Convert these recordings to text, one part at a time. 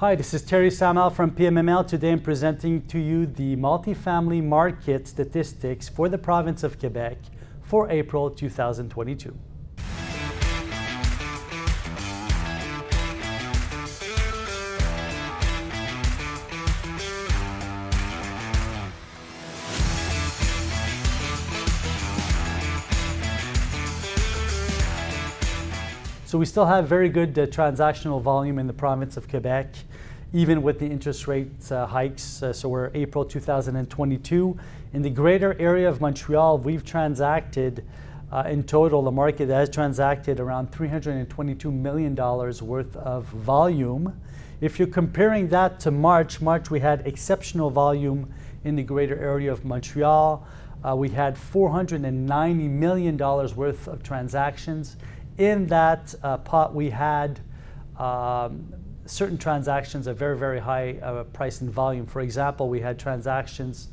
Hi, this is Terry Samal from PMML. Today I'm presenting to you the multifamily market statistics for the province of Quebec for April 2022. So we still have very good uh, transactional volume in the province of Quebec, even with the interest rate uh, hikes. Uh, so we're April 2022. In the greater area of Montreal, we've transacted uh, in total, the market has transacted around $322 million worth of volume. If you're comparing that to March, March we had exceptional volume in the greater area of Montreal. Uh, we had $490 million worth of transactions in that uh, pot, we had um, certain transactions of very, very high uh, price and volume. For example, we had transactions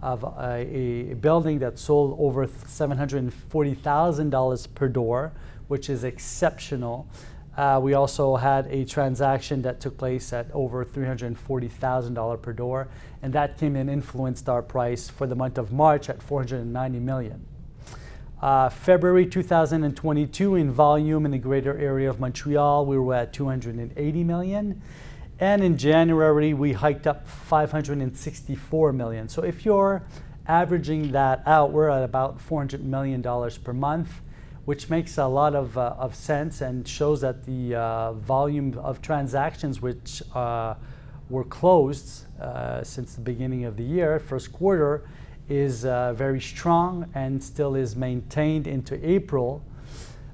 of a, a building that sold over $740,000 per door, which is exceptional. Uh, we also had a transaction that took place at over $340,000 per door, and that came in influenced our price for the month of March at 490 million. Uh, February 2022 in volume in the greater area of Montreal, we were at 280 million. And in January, we hiked up 564 million. So if you're averaging that out, we're at about $400 million per month, which makes a lot of, uh, of sense and shows that the uh, volume of transactions which uh, were closed uh, since the beginning of the year, first quarter, is uh, very strong and still is maintained into April,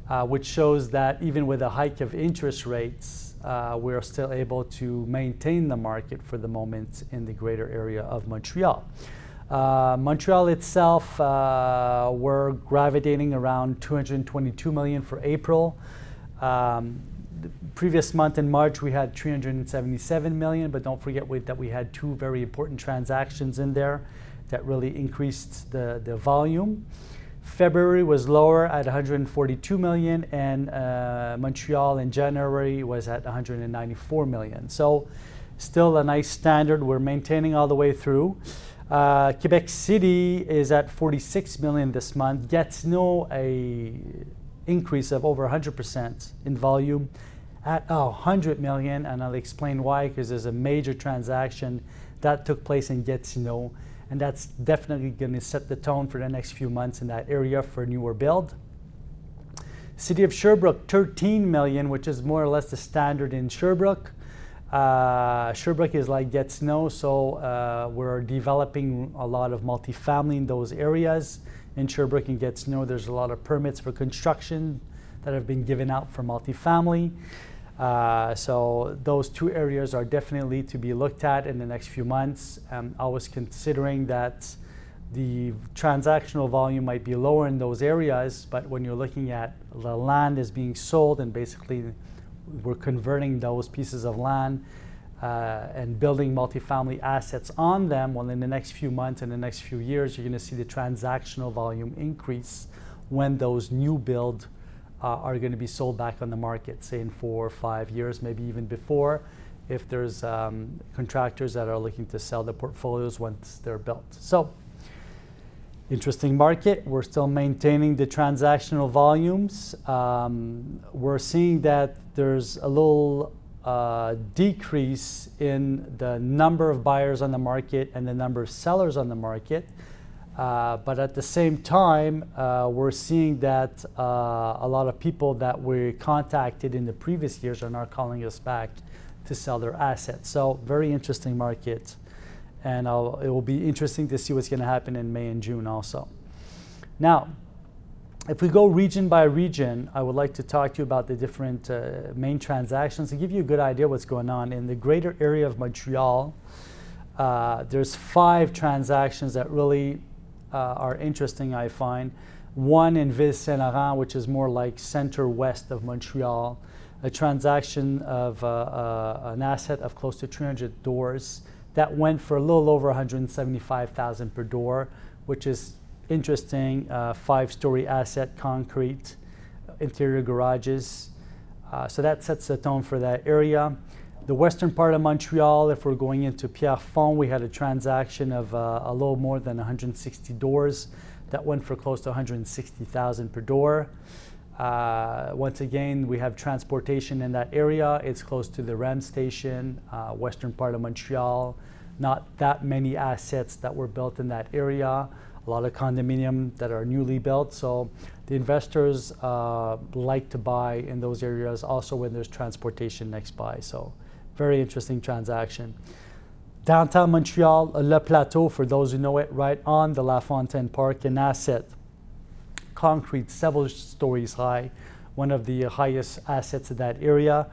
uh, which shows that even with a hike of interest rates, uh, we're still able to maintain the market for the moment in the greater area of Montreal. Uh, Montreal itself, uh, we're gravitating around 222 million for April. Um, the previous month in March, we had 377 million, but don't forget we, that we had two very important transactions in there that really increased the, the volume. February was lower at 142 million, and uh, Montreal in January was at 194 million. So, still a nice standard. We're maintaining all the way through. Uh, Quebec City is at 46 million this month. Gatineau a increase of over 100% in volume at oh, 100 million, and I'll explain why because there's a major transaction that took place in Gatineau and that's definitely going to set the tone for the next few months in that area for newer build. City of Sherbrooke, 13 million, which is more or less the standard in Sherbrooke. Uh, Sherbrooke is like Gatineau, so uh, we're developing a lot of multifamily in those areas. In Sherbrooke and Gatineau, there's a lot of permits for construction that have been given out for multifamily. Uh, so those two areas are definitely to be looked at in the next few months. Um, I was considering that the transactional volume might be lower in those areas, but when you're looking at the land is being sold and basically we're converting those pieces of land uh, and building multifamily assets on them, well, in the next few months and the next few years, you're going to see the transactional volume increase when those new build uh, are going to be sold back on the market, say in four or five years, maybe even before, if there's um, contractors that are looking to sell the portfolios once they're built. So, interesting market. We're still maintaining the transactional volumes. Um, we're seeing that there's a little uh, decrease in the number of buyers on the market and the number of sellers on the market. Uh, but at the same time, uh, we're seeing that uh, a lot of people that we contacted in the previous years are now calling us back to sell their assets. So, very interesting market. And I'll, it will be interesting to see what's going to happen in May and June also. Now, if we go region by region, I would like to talk to you about the different uh, main transactions to give you a good idea what's going on. In the greater area of Montreal, uh, there's five transactions that really uh, are interesting, I find. One in Ville Saint Laurent, which is more like center west of Montreal, a transaction of uh, uh, an asset of close to 300 doors that went for a little over 175,000 per door, which is interesting. Uh, five-story asset, concrete, interior garages. Uh, so that sets the tone for that area. The western part of Montreal, if we're going into Pierrefonds, we had a transaction of uh, a little more than 160 doors that went for close to 160,000 per door. Uh, once again, we have transportation in that area. It's close to the REM station, uh, western part of Montreal. Not that many assets that were built in that area. A lot of condominium that are newly built. So the investors uh, like to buy in those areas also when there's transportation next by. So very interesting transaction. Downtown Montreal, Le Plateau, for those who know it, right on the La Fontaine Park, an asset concrete, several stories high, one of the highest assets in that area.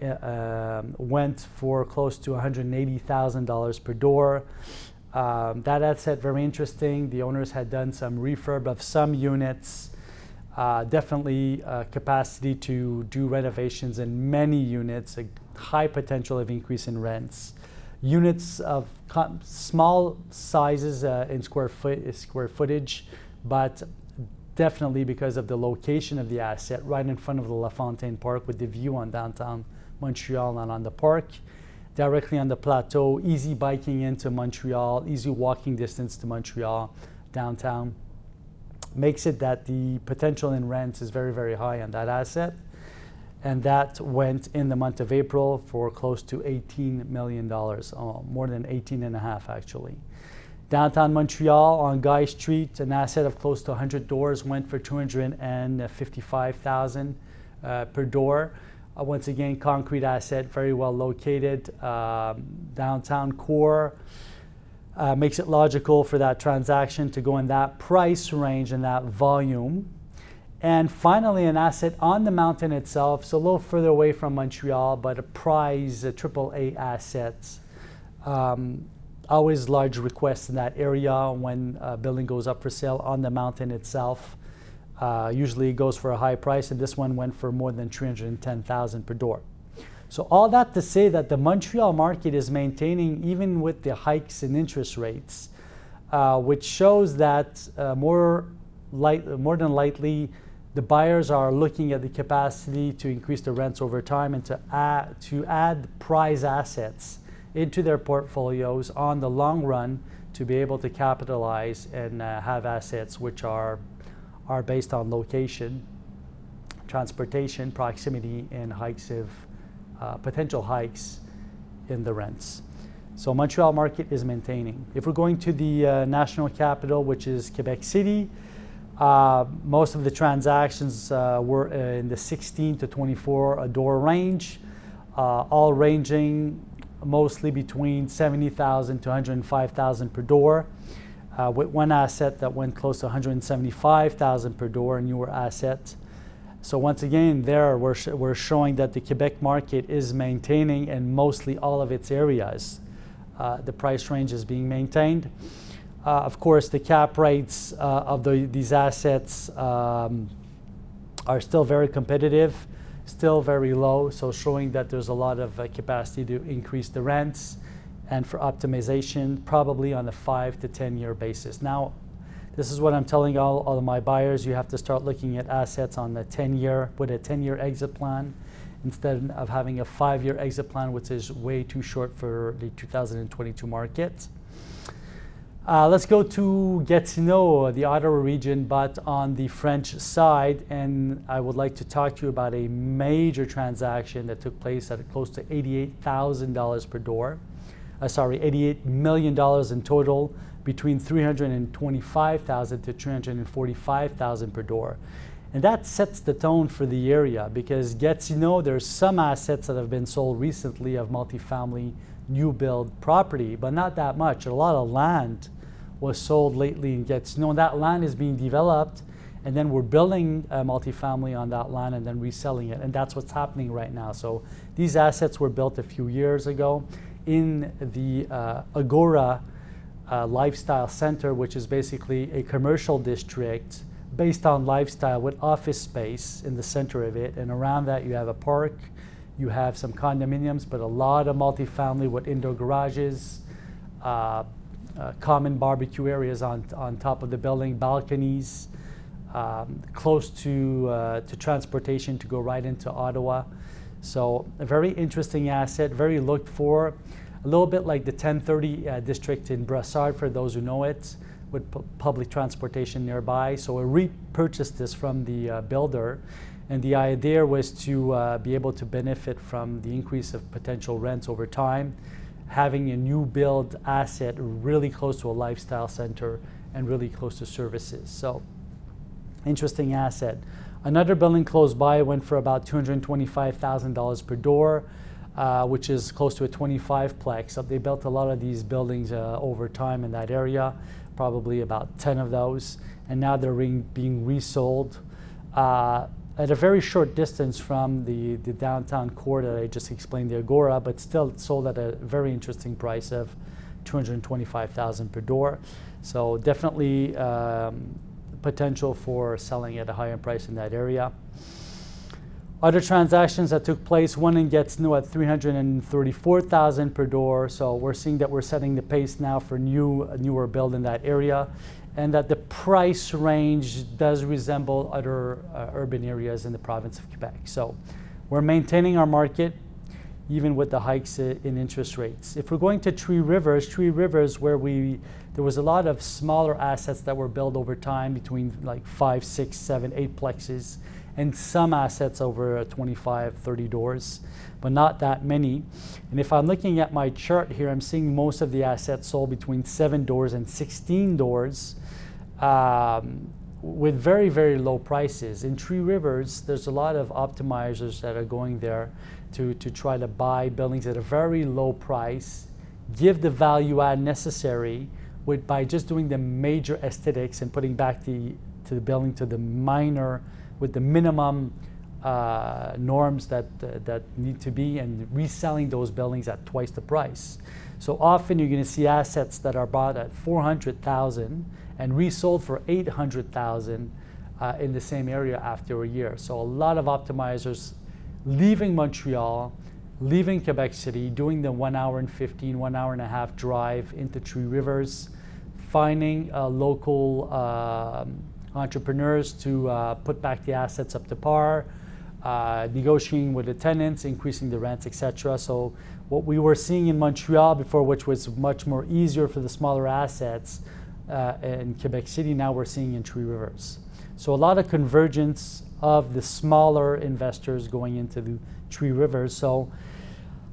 Uh, um, went for close to $180,000 per door. Um, that asset very interesting. The owners had done some refurb of some units. Uh, definitely uh, capacity to do renovations in many units. A high potential of increase in rents. Units of small sizes uh, in square foot square footage, but definitely because of the location of the asset right in front of the La Fontaine Park with the view on downtown Montreal and on the park. Directly on the plateau, easy biking into Montreal, easy walking distance to Montreal downtown. Makes it that the potential in rents is very, very high on that asset. And that went in the month of April for close to $18 million, uh, more than 18 and a half actually. Downtown Montreal on Guy Street, an asset of close to 100 doors went for 255,000 uh, per door. Uh, once again, concrete asset, very well located. Um, downtown core uh, makes it logical for that transaction to go in that price range and that volume. And finally, an asset on the mountain itself, so a little further away from Montreal, but a prize, a triple A asset. Um, always large requests in that area when a building goes up for sale on the mountain itself. Uh, usually it goes for a high price, and this one went for more than 310,000 per door. So all that to say that the Montreal market is maintaining even with the hikes in interest rates, uh, which shows that uh, more, light, more than likely the buyers are looking at the capacity to increase the rents over time and to add, to add prize assets into their portfolios on the long run to be able to capitalize and uh, have assets which are, are based on location, transportation, proximity, and hikes of uh, potential hikes in the rents. So Montreal market is maintaining. If we're going to the uh, national capital, which is Quebec City, uh, most of the transactions uh, were in the 16 to 24 door range, uh, all ranging mostly between 70,000 to 105,000 per door. Uh, with one asset that went close to 175,000 per door, a newer asset. So once again, there we're, sh- we're showing that the Quebec market is maintaining in mostly all of its areas. Uh, the price range is being maintained. Uh, of course, the cap rates uh, of the, these assets um, are still very competitive still very low, so showing that there's a lot of uh, capacity to increase the rents and for optimization, probably on a five to 10 year basis. Now, this is what I'm telling all, of my buyers. You have to start looking at assets on the 10 year, with a 10 year exit plan instead of having a five year exit plan, which is way too short for the 2022 market. Uh, let's go to Gatineau, the Ottawa region, but on the French side. And I would like to talk to you about a major transaction that took place at close to $88,000 per door. Uh, sorry, $88 million in total, between 325,000 to 345,000 per door. And that sets the tone for the area because Gatineau, there's some assets that have been sold recently of multifamily new build property, but not that much. A lot of land was sold lately and gets known. That land is being developed, and then we're building a multifamily on that land and then reselling it. And that's what's happening right now. So these assets were built a few years ago in the uh, Agora uh, Lifestyle Center, which is basically a commercial district based on lifestyle with office space in the center of it. And around that, you have a park, you have some condominiums, but a lot of multifamily with indoor garages. Uh, uh, common barbecue areas on, on top of the building, balconies, um, close to, uh, to transportation to go right into Ottawa. So a very interesting asset, very looked for, a little bit like the 1030 uh, district in Brossard, for those who know it, with pu- public transportation nearby. So we repurchased this from the uh, builder, and the idea was to uh, be able to benefit from the increase of potential rents over time, having a new build asset really close to a lifestyle center and really close to services. So interesting asset. Another building close by went for about $225,000 per door, uh, which is close to a 25 plex. So they built a lot of these buildings uh, over time in that area, probably about 10 of those, and now they're being resold uh, at a very short distance from the, the downtown core that I just explained, the Agora, but still sold at a very interesting price of 225,000 per door. So definitely um, potential for selling at a higher price in that area. Other transactions that took place, one in Gatineau at 334,000 per door. So we're seeing that we're setting the pace now for new newer build in that area, and that the price range does resemble other uh, urban areas in the province of Quebec. So we're maintaining our market even with the hikes in interest rates. If we're going to Three Rivers, Three Rivers, where we there was a lot of smaller assets that were built over time between like five, six, seven, eight plexes, and some assets over 25, 30 doors, but not that many. And if I'm looking at my chart here, I'm seeing most of the assets sold between seven doors and 16 doors. Um, with very, very low prices. In Three Rivers, there's a lot of optimizers that are going there to, to try to buy buildings at a very low price, give the value add necessary with, by just doing the major aesthetics and putting back the, to the building to the minor, with the minimum uh, norms that, uh, that need to be and reselling those buildings at twice the price. So often you're going to see assets that are bought at 400,000 and resold for 800,000 uh, in the same area after a year. So a lot of optimizers leaving Montreal, leaving Quebec City, doing the one hour and 15, one hour and a half drive into Three Rivers, finding uh, local um, entrepreneurs to uh, put back the assets up to par, uh, negotiating with the tenants, increasing the rents, etc. So what we were seeing in Montreal before, which was much more easier for the smaller assets uh, in Quebec City, now we're seeing in Three Rivers. So a lot of convergence of the smaller investors going into the Three Rivers. So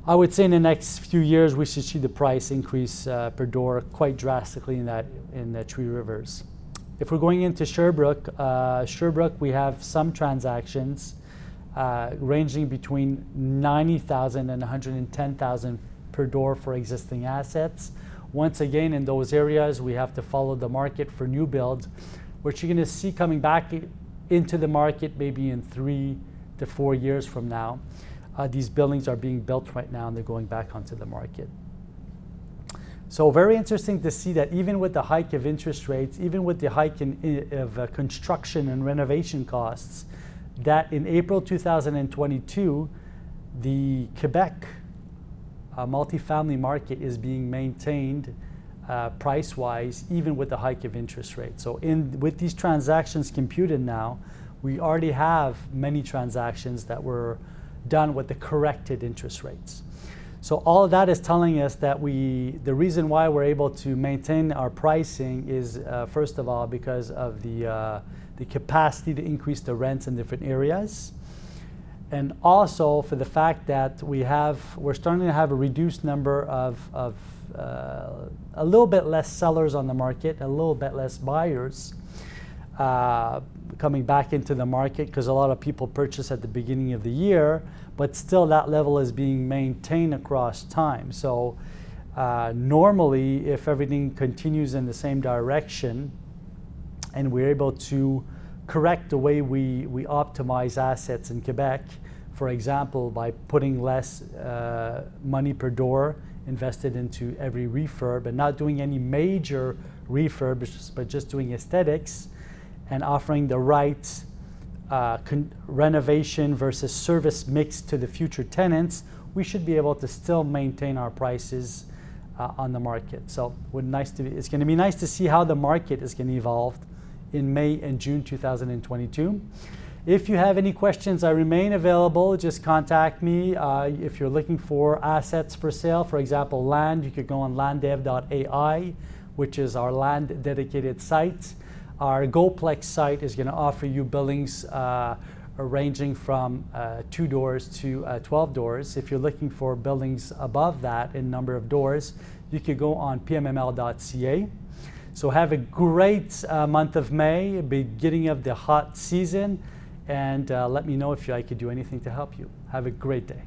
I would say in the next few years we should see the price increase uh, per door quite drastically in that in the Three Rivers. If we're going into Sherbrooke, uh, Sherbrooke we have some transactions uh, ranging between 90,000 and 110,000 per door for existing assets. Once again, in those areas, we have to follow the market for new builds, which you're going to see coming back into the market maybe in three to four years from now. Uh, these buildings are being built right now and they're going back onto the market. So very interesting to see that even with the hike of interest rates, even with the hike in, of uh, construction and renovation costs, that in April 2022, the Quebec uh, multifamily market is being maintained uh, price wise, even with the hike of interest rates. So, in, with these transactions computed now, we already have many transactions that were done with the corrected interest rates. So all of that is telling us that we, the reason why we're able to maintain our pricing is, uh, first of all, because of the, uh, the capacity to increase the rents in different areas. And also for the fact that we have, we're starting to have a reduced number of, of uh, a little bit less sellers on the market, a little bit less buyers uh, coming back into the market because a lot of people purchase at the beginning of the year, but still that level is being maintained across time. So uh, normally, if everything continues in the same direction and we're able to correct the way we, we optimize assets in Quebec, for example, by putting less uh, money per door invested into every refurb and not doing any major refurbs, but just doing aesthetics and offering the right uh, con- renovation versus service mix to the future tenants, we should be able to still maintain our prices uh, on the market. So would nice to be, it's going to be nice to see how the market is going to evolve in May and June 2022. If you have any questions, I remain available. Just contact me. Uh, if you're looking for assets for sale, for example, land, you could go on landdev.ai, which is our land dedicated site. Our GoPlex site is going to offer you buildings uh, ranging from uh, two doors to uh, 12 doors. If you're looking for buildings above that in number of doors, you could go on pmml.ca. So have a great uh, month of May, beginning of the hot season, and uh, let me know if I could do anything to help you. Have a great day.